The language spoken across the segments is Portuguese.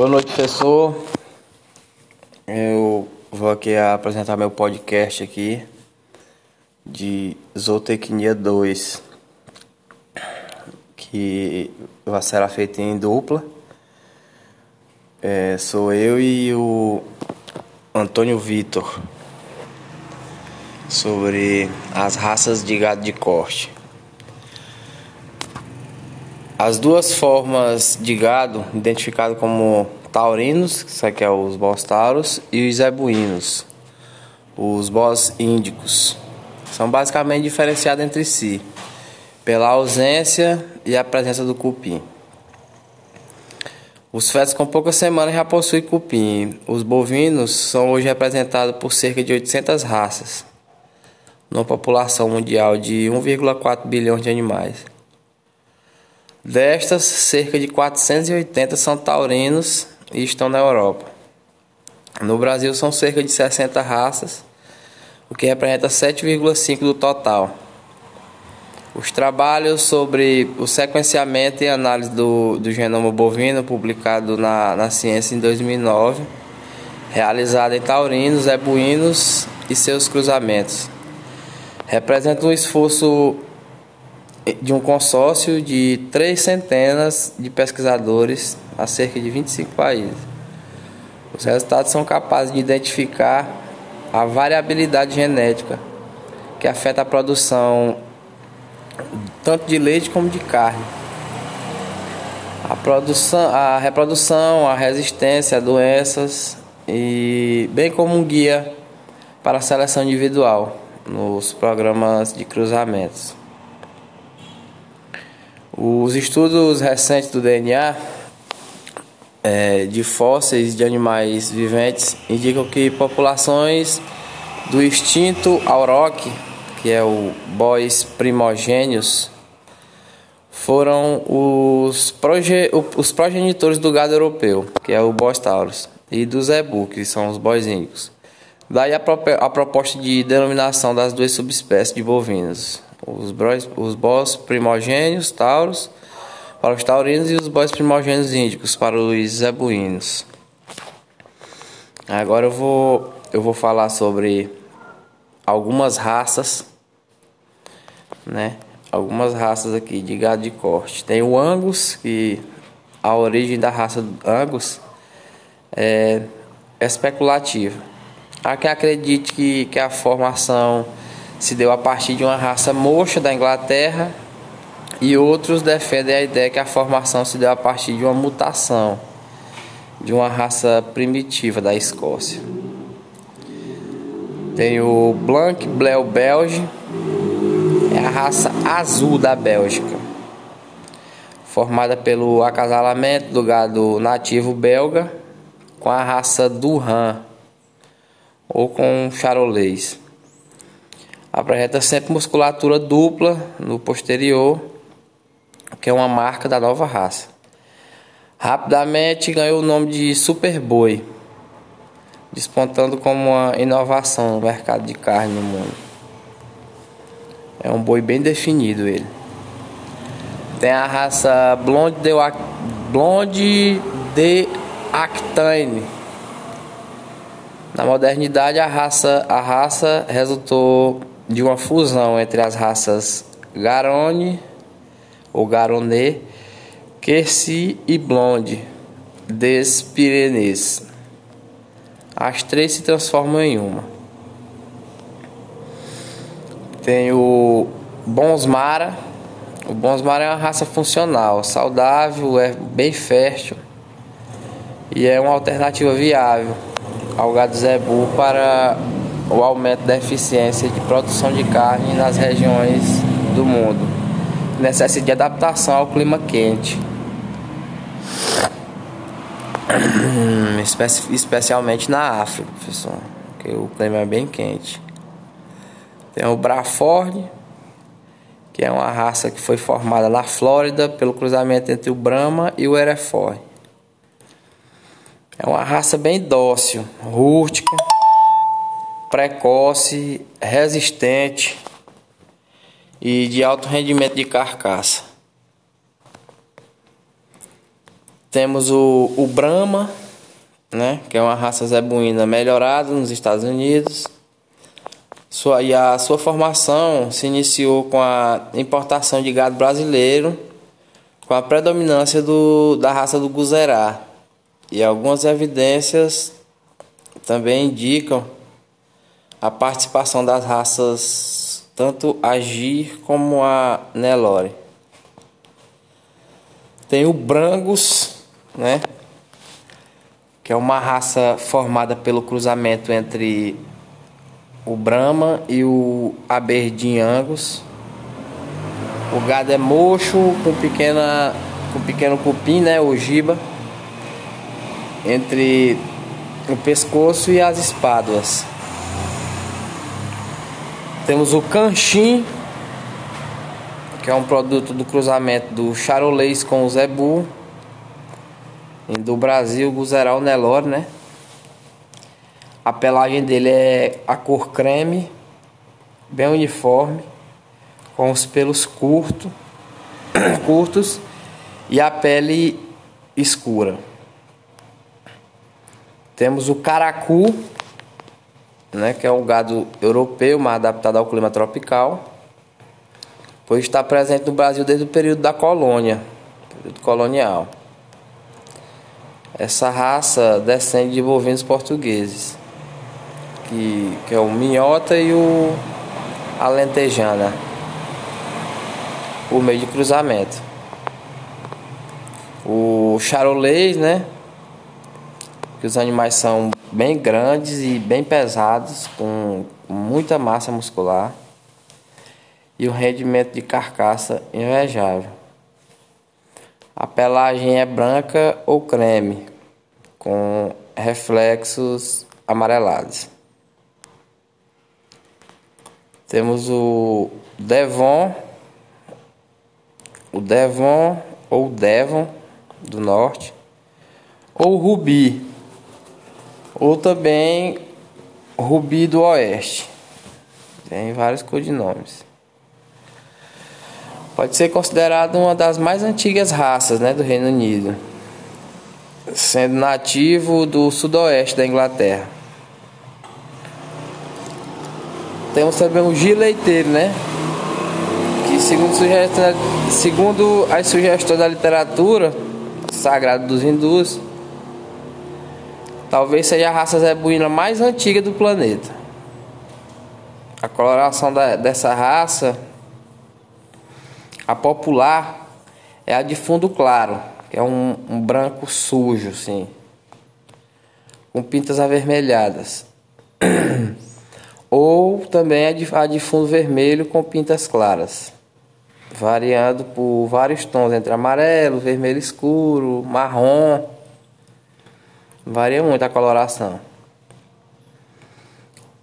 Boa noite, professor. Eu vou aqui apresentar meu podcast aqui de Zootecnia 2, que vai ser feito em dupla. É, sou eu e o Antônio Vitor sobre as raças de gado de corte. As duas formas de gado, identificado como taurinos, que é os bós tauros, e os zebuínos, os bós índicos, são basicamente diferenciados entre si pela ausência e a presença do cupim. Os fetos com poucas semanas já possuem cupim. Os bovinos são hoje representados por cerca de 800 raças, numa população mundial de 1,4 bilhões de animais. Destas, cerca de 480 são taurinos e estão na Europa. No Brasil são cerca de 60 raças, o que representa 7,5% do total. Os trabalhos sobre o sequenciamento e análise do, do genoma bovino, publicado na, na ciência em 2009, realizado em taurinos, ebuínos e seus cruzamentos, representa um esforço de um consórcio de três centenas de pesquisadores a cerca de 25 países. Os resultados são capazes de identificar a variabilidade genética que afeta a produção tanto de leite como de carne. A produção, a reprodução, a resistência a doenças e bem como um guia para a seleção individual nos programas de cruzamentos. Os estudos recentes do DNA é, de fósseis de animais viventes indicam que populações do extinto auroch, que é o bois primogênios, foram os, proge os progenitores do gado europeu, que é o Bos taurus, e do zebu, que são os bois índicos. Daí a, a proposta de denominação das duas subespécies de bovinos, os, bois, os bós primogênios tauros para os taurinos e os bós primogênios índicos para os zebuínos. Agora eu vou eu vou falar sobre algumas raças, né? Algumas raças aqui de gado de corte. Tem o Angus, que a origem da raça Angus é especulativa. Há quem acredite que, que a formação se deu a partir de uma raça mocha da Inglaterra e outros defendem a ideia que a formação se deu a partir de uma mutação de uma raça primitiva da Escócia. Tem o Blanc Bleu Belge, é a raça azul da Bélgica, formada pelo acasalamento do gado nativo belga com a raça Durham ou com charolês. Apresenta sempre musculatura dupla no posterior, que é uma marca da nova raça. Rapidamente ganhou o nome de Superboi, despontando como uma inovação no mercado de carne no mundo. É um boi bem definido ele. Tem a raça Blonde de, Blonde de Actine. Na modernidade a raça, a raça resultou de uma fusão entre as raças Garone ou Garonnet, Quercy e Blonde des Pyrénées. As três se transformam em uma. Tem o Bonsmara. O Bonsmara é uma raça funcional, saudável, é bem fértil e é uma alternativa viável ao gado zebu para o aumento da eficiência de produção de carne nas regiões do mundo, necessita de adaptação ao clima quente, especialmente na África, professor, porque o clima é bem quente. Tem o Braford, que é uma raça que foi formada na Flórida pelo cruzamento entre o Brahma e o Hereford. É uma raça bem dócil, rústica precoce, resistente e de alto rendimento de carcaça. Temos o, o Brahma, né, que é uma raça zebuína melhorada nos Estados Unidos. Sua, e a sua formação se iniciou com a importação de gado brasileiro, com a predominância do, da raça do Guzerá. E algumas evidências também indicam a participação das raças tanto Agir como a Nelore. Tem o Brangus, né? Que é uma raça formada pelo cruzamento entre o Brahma e o Aberdeen Angus. O gado é mocho com pequena com pequeno cupim, né, giba, entre o pescoço e as espáduas. Temos o canchim, que é um produto do cruzamento do charolês com o zebu. E do Brasil, Guzeral Nelore, né? A pelagem dele é a cor creme, bem uniforme, com os pelos curto, curtos e a pele escura. Temos o caracu, né, que é um gado europeu, mais adaptado ao clima tropical, pois está presente no Brasil desde o período da colônia, período colonial. Essa raça descende de bovinos portugueses, que, que é o minhota e o alentejana, por meio de cruzamento. O charolês, né? Que os animais são bem grandes e bem pesados, com muita massa muscular e um rendimento de carcaça invejável. A pelagem é branca ou creme, com reflexos amarelados. Temos o Devon, o Devon ou Devon do norte, ou Rubi, ou também Rubi do Oeste. Tem vários codinomes. Pode ser considerado uma das mais antigas raças né, do Reino Unido, sendo nativo do sudoeste da Inglaterra. Temos também o gileiteiro, né? Que segundo, segundo as sugestões da literatura sagrada dos hindus, Talvez seja a raça zebuína mais antiga do planeta. A coloração da, dessa raça, a popular, é a de fundo claro, que é um, um branco sujo, assim, com pintas avermelhadas. Ou também a de, a de fundo vermelho com pintas claras, variando por vários tons entre amarelo, vermelho escuro, marrom Varia muito a coloração.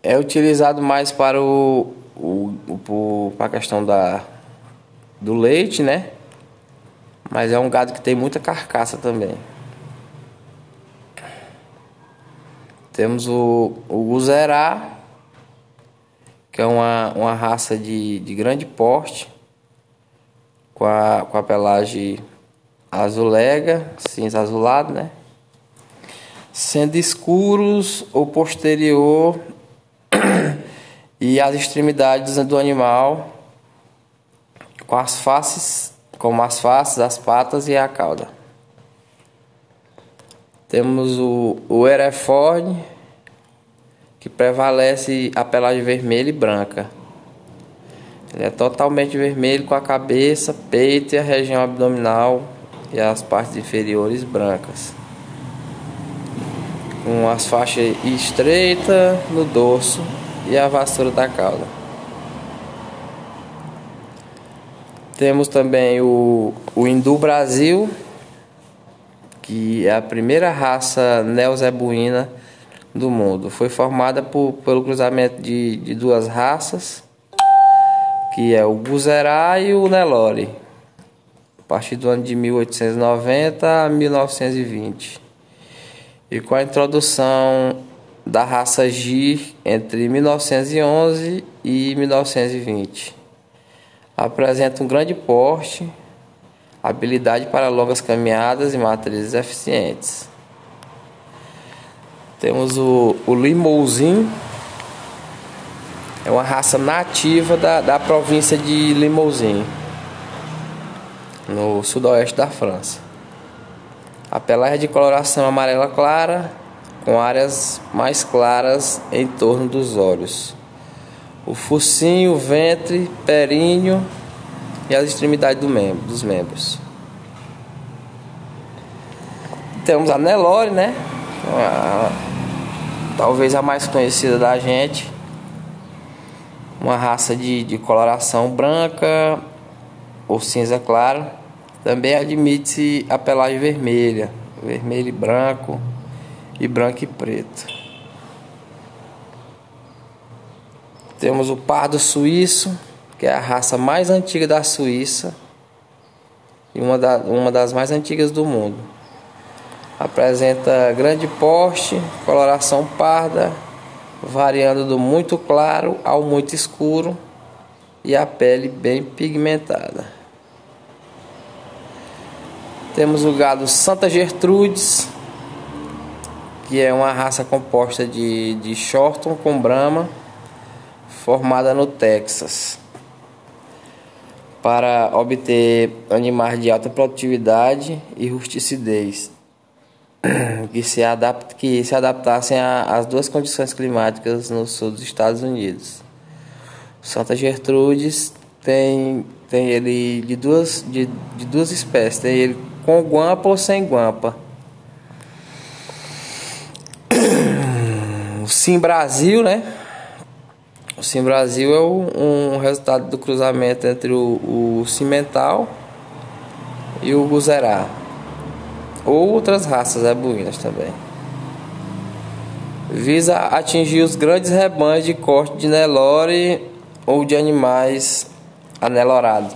É utilizado mais para o, o, o para a questão da do leite, né? Mas é um gado que tem muita carcaça também. Temos o, o Guzerá, que é uma, uma raça de, de grande porte, com a, com a pelagem azulega, cinza azulado, né? Sendo escuros o posterior e as extremidades do animal com as faces, como as faces, as patas e a cauda. Temos o, o que prevalece a pelagem vermelha e branca. Ele é totalmente vermelho com a cabeça, peito e a região abdominal e as partes inferiores brancas com as faixas estreitas no dorso e a vassoura da cauda. Temos também o, o Hindu Brasil, que é a primeira raça neozebuína do mundo. Foi formada por, pelo cruzamento de, de duas raças, que é o Guzerá e o Nelore, a partir do ano de 1890 a 1920 e com a introdução da raça Gir entre 1911 e 1920. Apresenta um grande porte, habilidade para longas caminhadas e matrizes eficientes. Temos o, o Limousin, é uma raça nativa da, da província de Limousin, no sudoeste da França. A pelagem é de coloração amarela clara, com áreas mais claras em torno dos olhos. O focinho, ventre, períneo e as extremidades do dos membros. Temos a Nelore, né? A, talvez a mais conhecida da gente. Uma raça de, de coloração branca ou cinza claro. Também admite-se a pelagem vermelha, vermelho e branco e branco e preto. Temos o pardo suíço, que é a raça mais antiga da Suíça e uma, da, uma das mais antigas do mundo. Apresenta grande porte, coloração parda, variando do muito claro ao muito escuro e a pele bem pigmentada. Temos o gado Santa Gertrudes, que é uma raça composta de, de Shorton com Brahma, formada no Texas para obter animais de alta produtividade e rusticidez que se, adapt, que se adaptassem às duas condições climáticas no sul dos Estados Unidos. Santa Gertrudes tem, tem ele de duas, de, de duas espécies, tem ele com guampa ou sem guampa. O Sim Brasil, né? O Sim Brasil é o, um resultado do cruzamento entre o, o cimental e o guzerá. Ou outras raças abuínas também. Visa atingir os grandes rebanhos de corte de Nelore ou de animais anelorados.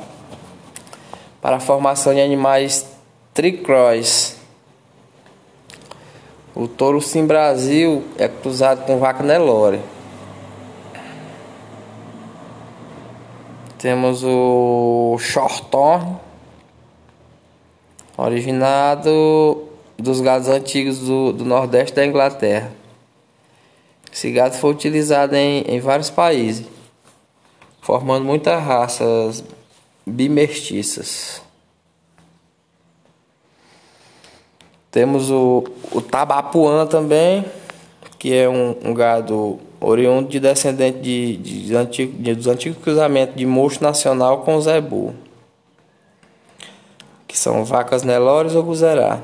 Para a formação de animais tricróis. O touro Sim Brasil é cruzado com vaca Nelore. Temos o Shorthorn, originado dos gados antigos do, do nordeste da Inglaterra. Esse gado foi utilizado em, em vários países, formando muitas raças bimestiças. Temos o, o Tabapuã também, que é um, um gado oriundo de descendente de, de, de, antigo, de, dos antigos cruzamentos de mocho nacional com zebu, que são vacas Nelores ou Guzerá.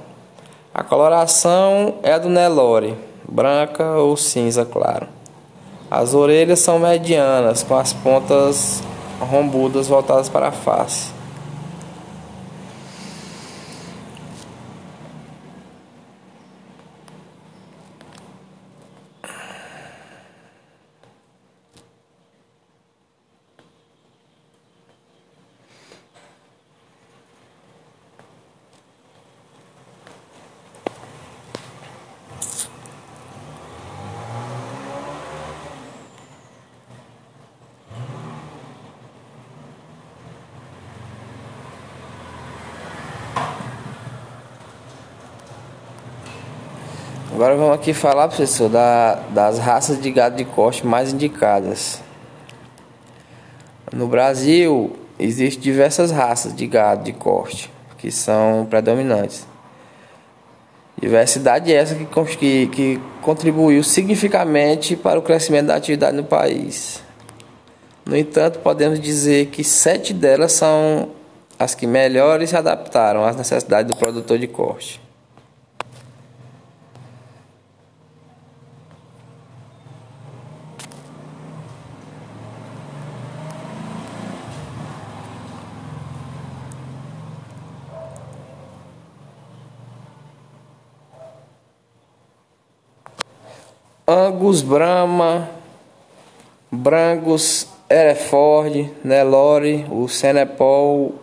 A coloração é a do Nelore, branca ou cinza claro. As orelhas são medianas, com as pontas rombudas voltadas para a face. Agora vamos aqui falar, professor, da, das raças de gado de corte mais indicadas. No Brasil, existem diversas raças de gado de corte que são predominantes. Diversidade essa que, que, que contribuiu significativamente para o crescimento da atividade no país. No entanto, podemos dizer que sete delas são as que melhor se adaptaram às necessidades do produtor de corte. Angus, Brahma, Brangus, Hereford, Nelore, o Senepol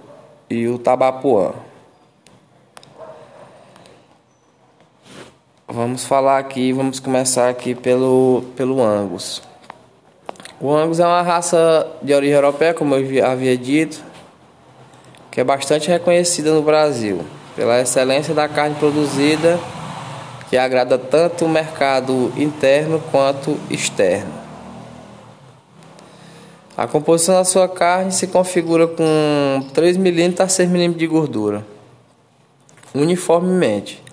e o Tabapuã. Vamos falar aqui, vamos começar aqui pelo, pelo Angus. O Angus é uma raça de origem europeia, como eu havia dito, que é bastante reconhecida no Brasil pela excelência da carne produzida, que agrada tanto o mercado interno quanto externo. A composição da sua carne se configura com 3 mm a 6 mm de gordura, uniformemente,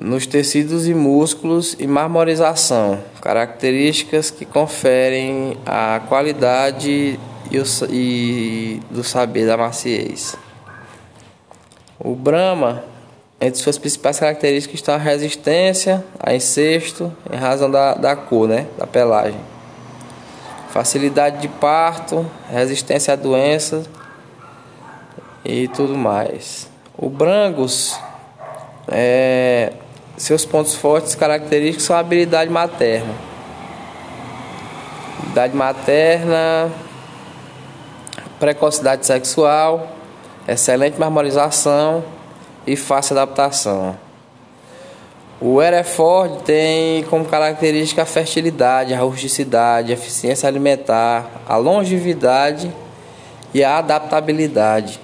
nos tecidos e músculos e marmorização, características que conferem a qualidade e, o, e do saber da maciez. O Brahma, entre suas principais características estão a resistência a incesto, em razão da, da cor, né, da pelagem. Facilidade de parto, resistência a doenças e tudo mais. O Brangus, é, seus pontos fortes característicos são a habilidade materna. Habilidade materna, precocidade sexual, excelente marmorização e fácil adaptação. O Hereford tem como característica a fertilidade, a rusticidade, a eficiência alimentar, a longevidade e a adaptabilidade.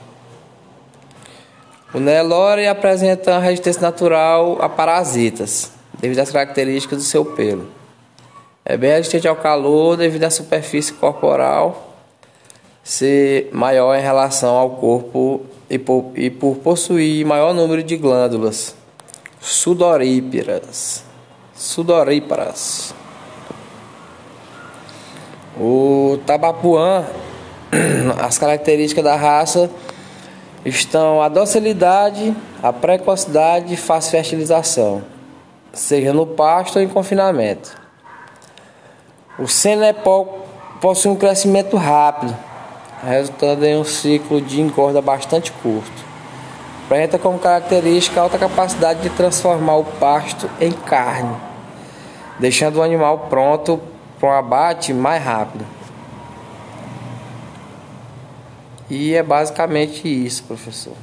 O Nelore apresenta resistência natural a parasitas, devido às características do seu pelo. É bem resistente ao calor devido à superfície corporal ser maior em relação ao corpo e por, e por possuir maior número de glândulas sudoríparas. Sudoríparas. O tabapuã, as características da raça estão a docilidade, a precocidade e fácil fertilização, seja no pasto ou em confinamento. O Senepol possui um crescimento rápido, resultando em um ciclo de engorda bastante curto. Apresenta como característica a alta capacidade de transformar o pasto em carne, deixando o animal pronto para um abate mais rápido. E é basicamente isso, professor.